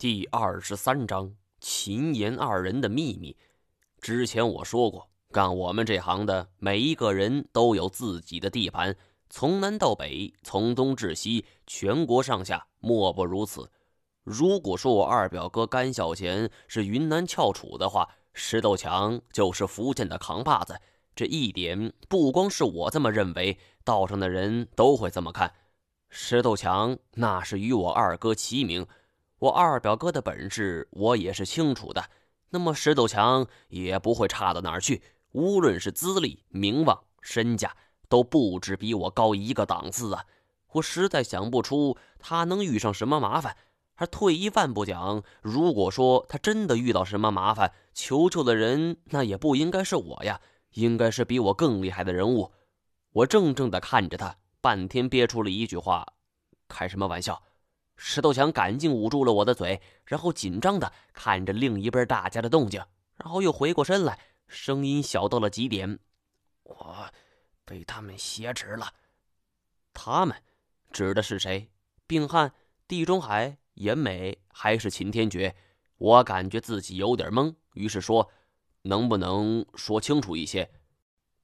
第二十三章秦岩二人的秘密。之前我说过，干我们这行的每一个人都有自己的地盘，从南到北，从东至西，全国上下莫不如此。如果说我二表哥甘孝贤是云南翘楚的话，石头强就是福建的扛把子。这一点不光是我这么认为，道上的人都会这么看。石头强那是与我二哥齐名。我二表哥的本事我也是清楚的，那么石头强也不会差到哪儿去。无论是资历、名望、身价，都不止比我高一个档次啊！我实在想不出他能遇上什么麻烦。而退一万步讲，如果说他真的遇到什么麻烦，求救的人那也不应该是我呀，应该是比我更厉害的人物。我怔怔地看着他，半天憋出了一句话：“开什么玩笑？”石头强赶紧捂住了我的嘴，然后紧张的看着另一边大家的动静，然后又回过身来，声音小到了极点：“我被他们挟持了。”他们指的是谁？病汉、地中海、严美还是秦天爵？我感觉自己有点懵，于是说：“能不能说清楚一些？”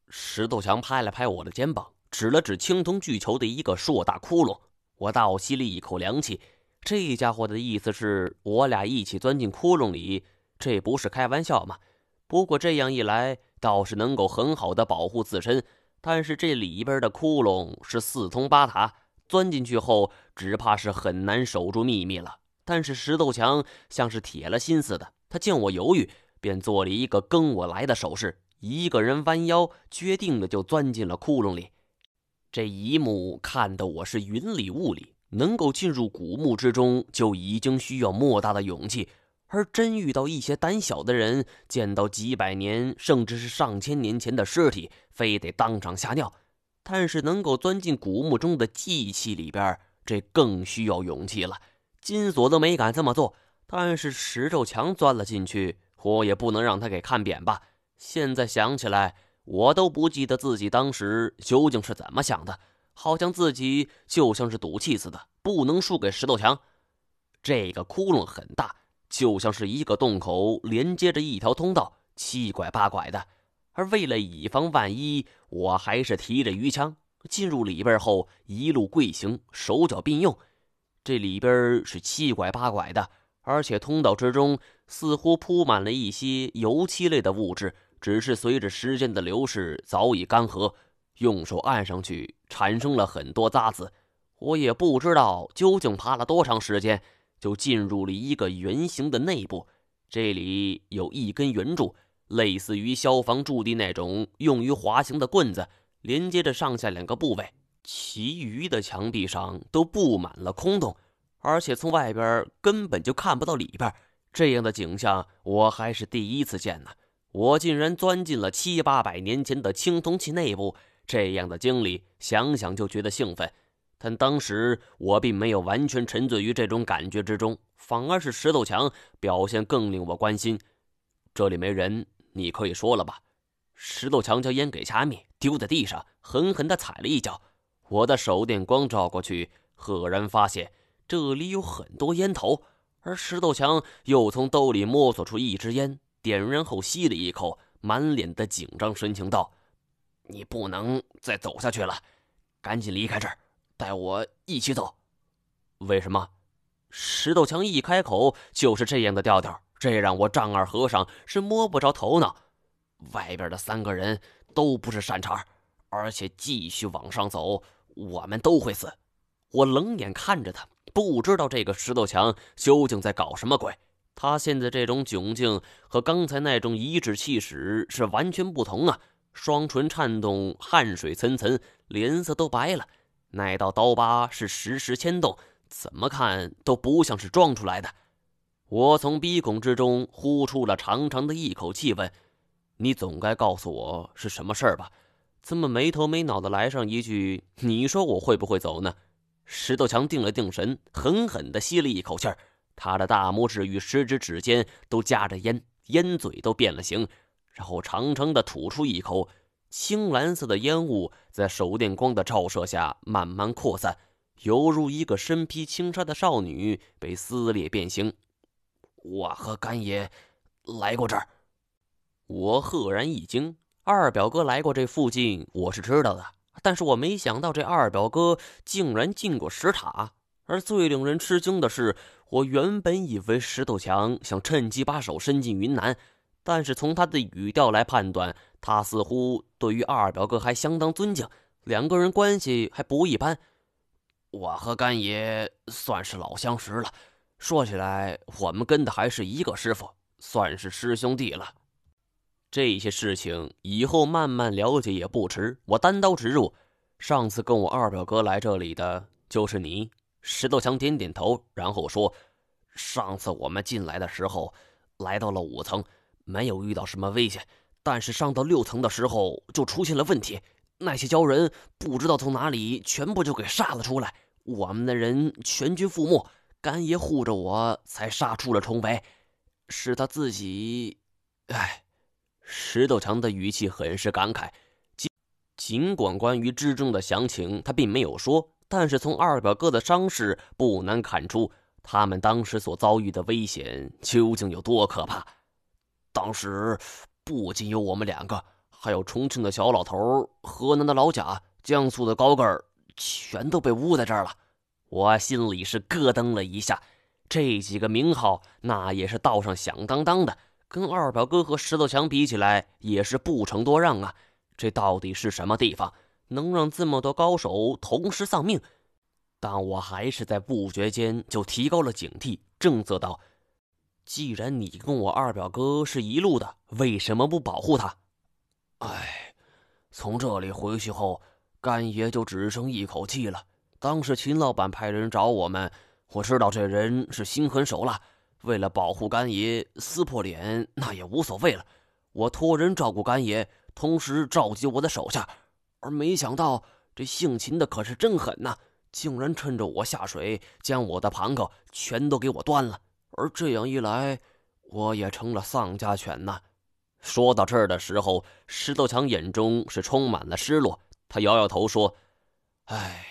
石头强拍了拍我的肩膀，指了指青铜巨球的一个硕大窟窿。我倒吸了一口凉气，这家伙的意思是我俩一起钻进窟窿里，这不是开玩笑吗？不过这样一来倒是能够很好的保护自身，但是这里边的窟窿是四通八达，钻进去后只怕是很难守住秘密了。但是石头强像是铁了心似的，他见我犹豫，便做了一个跟我来的手势，一个人弯腰，决定的就钻进了窟窿里。这一幕看得我是云里雾里，能够进入古墓之中就已经需要莫大的勇气，而真遇到一些胆小的人，见到几百年甚至是上千年前的尸体，非得当场吓尿。但是能够钻进古墓中的祭器里边，这更需要勇气了。金锁都没敢这么做，但是石头墙钻了进去，我也不能让他给看扁吧。现在想起来。我都不记得自己当时究竟是怎么想的，好像自己就像是赌气似的，不能输给石头墙。这个窟窿很大，就像是一个洞口连接着一条通道，七拐八拐的。而为了以防万一，我还是提着鱼枪进入里边后，一路跪行，手脚并用。这里边是七拐八拐的，而且通道之中似乎铺满了一些油漆类的物质。只是随着时间的流逝，早已干涸，用手按上去产生了很多渣子。我也不知道究竟爬了多长时间，就进入了一个圆形的内部。这里有一根圆柱，类似于消防驻地那种用于滑行的棍子，连接着上下两个部位。其余的墙壁上都布满了空洞，而且从外边根本就看不到里边。这样的景象，我还是第一次见呢。我竟然钻进了七八百年前的青铜器内部，这样的经历想想就觉得兴奋。但当时我并没有完全沉醉于这种感觉之中，反而是石头墙表现更令我关心。这里没人，你可以说了吧？石头墙将烟给掐灭，丢在地上，狠狠地踩了一脚。我的手电光照过去，赫然发现这里有很多烟头，而石头强又从兜里摸索出一支烟。点燃后吸了一口，满脸的紧张神情道：“你不能再走下去了，赶紧离开这儿，带我一起走。”为什么？石头强一开口就是这样的调调，这让我丈二和尚是摸不着头脑。外边的三个人都不是善茬，而且继续往上走，我们都会死。我冷眼看着他，不知道这个石头墙究竟在搞什么鬼。他现在这种窘境和刚才那种颐指气使是完全不同啊！双唇颤动，汗水涔涔，脸色都白了。那道刀疤是时时牵动，怎么看都不像是装出来的。我从鼻孔之中呼出了长长的一口气，问：“你总该告诉我是什么事儿吧？怎么没头没脑的来上一句？你说我会不会走呢？”石头强定了定神，狠狠地吸了一口气儿。他的大拇指与食指指尖都夹着烟，烟嘴都变了形，然后长长的吐出一口青蓝色的烟雾，在手电光的照射下慢慢扩散，犹如一个身披轻纱的少女被撕裂变形。我和干爷来过这儿。我赫然一惊，二表哥来过这附近，我是知道的，但是我没想到这二表哥竟然进过石塔。而最令人吃惊的是，我原本以为石头强想趁机把手伸进云南，但是从他的语调来判断，他似乎对于二表哥还相当尊敬，两个人关系还不一般。我和干爷算是老相识了，说起来，我们跟的还是一个师傅，算是师兄弟了。这些事情以后慢慢了解也不迟。我单刀直入，上次跟我二表哥来这里的就是你。石头强点点头，然后说：“上次我们进来的时候，来到了五层，没有遇到什么危险。但是上到六层的时候，就出现了问题。那些鲛人不知道从哪里全部就给杀了出来，我们的人全军覆没。干爷护着我，才杀出了重围。是他自己……”石头强的语气很是感慨，尽尽管关于之中的详情他并没有说。但是从二表哥的伤势不难看出，他们当时所遭遇的危险究竟有多可怕。当时不仅有我们两个，还有重庆的小老头、河南的老贾、江苏的高个儿，全都被捂在这儿了。我心里是咯噔了一下，这几个名号那也是道上响当当的，跟二表哥和石头强比起来也是不成多让啊。这到底是什么地方？能让这么多高手同时丧命，但我还是在不觉间就提高了警惕，正色道：“既然你跟我二表哥是一路的，为什么不保护他？”哎，从这里回去后，干爷就只剩一口气了。当时秦老板派人找我们，我知道这人是心狠手辣，为了保护干爷，撕破脸那也无所谓了。我托人照顾干爷，同时召集我的手下。而没想到，这姓秦的可是真狠呐！竟然趁着我下水，将我的盘口全都给我端了。而这样一来，我也成了丧家犬呐！说到这儿的时候，石头强眼中是充满了失落。他摇摇头说：“哎，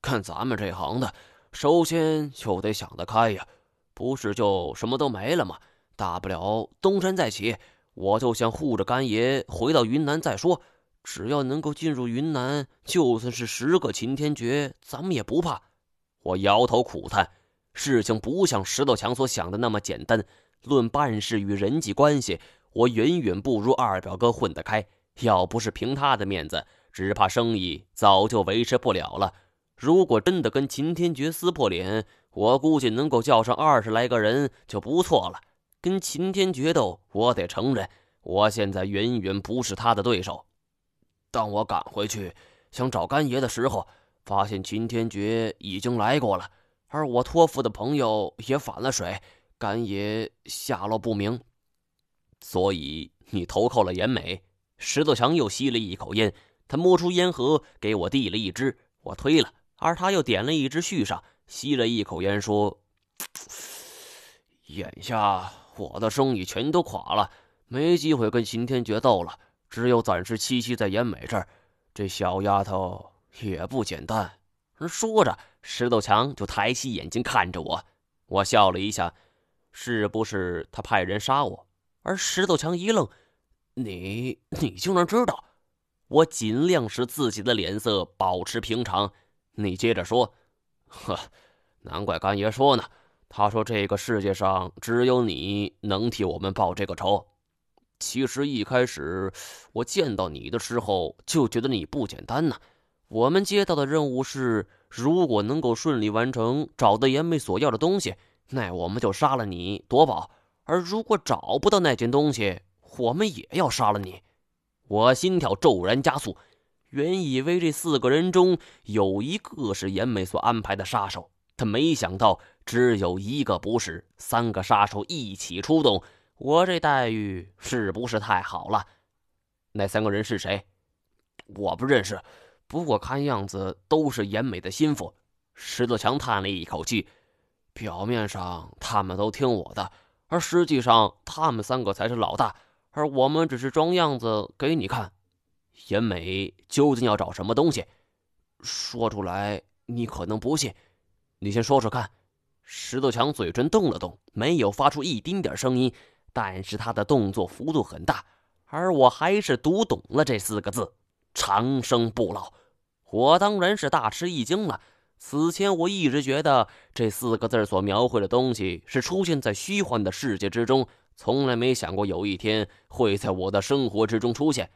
干咱们这行的，首先就得想得开呀，不是就什么都没了吗？大不了东山再起。我就想护着干爷回到云南再说。”只要能够进入云南，就算是十个擎天诀，咱们也不怕。我摇头苦叹，事情不像石头强所想的那么简单。论办事与人际关系，我远远不如二表哥混得开。要不是凭他的面子，只怕生意早就维持不了了。如果真的跟擎天诀撕破脸，我估计能够叫上二十来个人就不错了。跟秦天决斗，我得承认，我现在远远不是他的对手。当我赶回去想找干爷的时候，发现秦天觉已经来过了，而我托付的朋友也反了水，干爷下落不明。所以你投靠了严美。石头强又吸了一口烟，他摸出烟盒给我递了一支，我推了，而他又点了一支续上，吸了一口烟说：“眼下我的生意全都垮了，没机会跟秦天决斗了。”只有暂时栖息在严美这儿，这小丫头也不简单。说着，石头强就抬起眼睛看着我，我笑了一下，是不是他派人杀我？而石头强一愣：“你你竟然知道？”我尽量使自己的脸色保持平常。你接着说：“呵，难怪干爷说呢。他说这个世界上只有你能替我们报这个仇。”其实一开始我见到你的时候就觉得你不简单呢。我们接到的任务是，如果能够顺利完成找到严美所要的东西，那我们就杀了你夺宝；而如果找不到那件东西，我们也要杀了你。我心跳骤然加速，原以为这四个人中有一个是严美所安排的杀手，他没想到只有一个不是，三个杀手一起出动。我这待遇是不是太好了？那三个人是谁？我不认识，不过看样子都是严美的心腹。石头强叹了一口气，表面上他们都听我的，而实际上他们三个才是老大，而我们只是装样子给你看。严美究竟要找什么东西？说出来你可能不信，你先说说看。石头强嘴唇动了动，没有发出一丁点声音，但是他的动作幅度很大，而我还是读懂了这四个字：长生不老。我当然是大吃一惊了。此前我一直觉得这四个字所描绘的东西是出现在虚幻的世界之中，从来没想过有一天会在我的生活之中出现。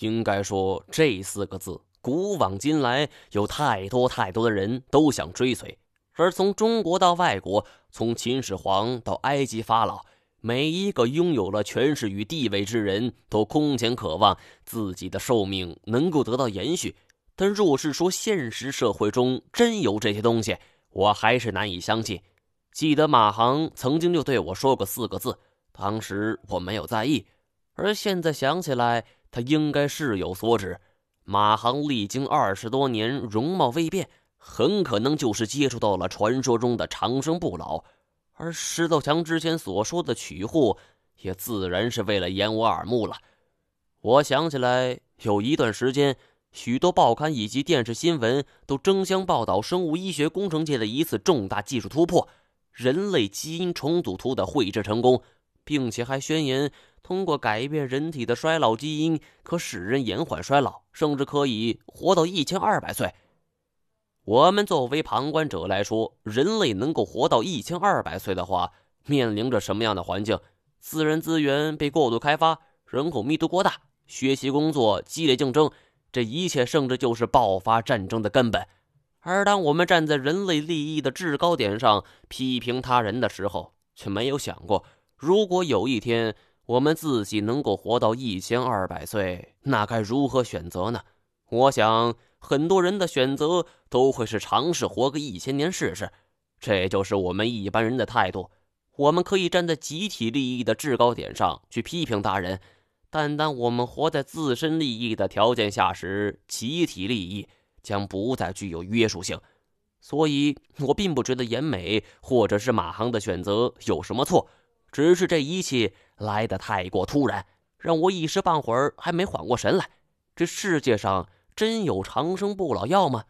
应该说，这四个字古往今来有太多太多的人都想追随，而从中国到外国，从秦始皇到埃及法老，每一个拥有了权势与地位之人都空前渴望自己的寿命能够得到延续。但若是说现实社会中真有这些东西，我还是难以相信。记得马航曾经就对我说过四个字，当时我没有在意，而现在想起来，他应该是有所指。马航历经二十多年容貌未变，很可能就是接触到了传说中的长生不老。而石头强之前所说的取货，也自然是为了掩我耳目了。我想起来，有一段时间。许多报刊以及电视新闻都争相报道生物医学工程界的一次重大技术突破——人类基因重组图的绘制成功，并且还宣言通过改变人体的衰老基因，可使人延缓衰老，甚至可以活到一千二百岁。我们作为旁观者来说，人类能够活到一千二百岁的话，面临着什么样的环境？自然资源被过度开发，人口密度过大，学习工作激烈竞争。这一切，甚至就是爆发战争的根本。而当我们站在人类利益的制高点上批评他人的时候，却没有想过，如果有一天我们自己能够活到一千二百岁，那该如何选择呢？我想，很多人的选择都会是尝试活个一千年试试。这就是我们一般人的态度。我们可以站在集体利益的制高点上去批评他人。但当我们活在自身利益的条件下时，集体利益将不再具有约束性。所以，我并不觉得严美或者是马航的选择有什么错，只是这一切来得太过突然，让我一时半会儿还没缓过神来。这世界上真有长生不老药吗？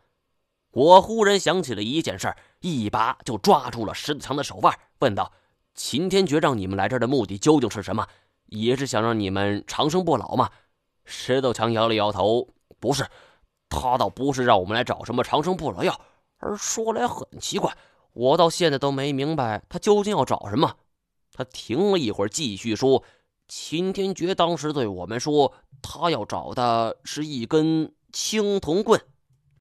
我忽然想起了一件事，一把就抓住了石子强的手腕，问道：“秦天觉让你们来这儿的目的究竟是什么？”也是想让你们长生不老吗？石头强摇了摇头，不是，他倒不是让我们来找什么长生不老药，而说来很奇怪，我到现在都没明白他究竟要找什么。他停了一会儿，继续说：“秦天觉当时对我们说，他要找的是一根青铜棍。”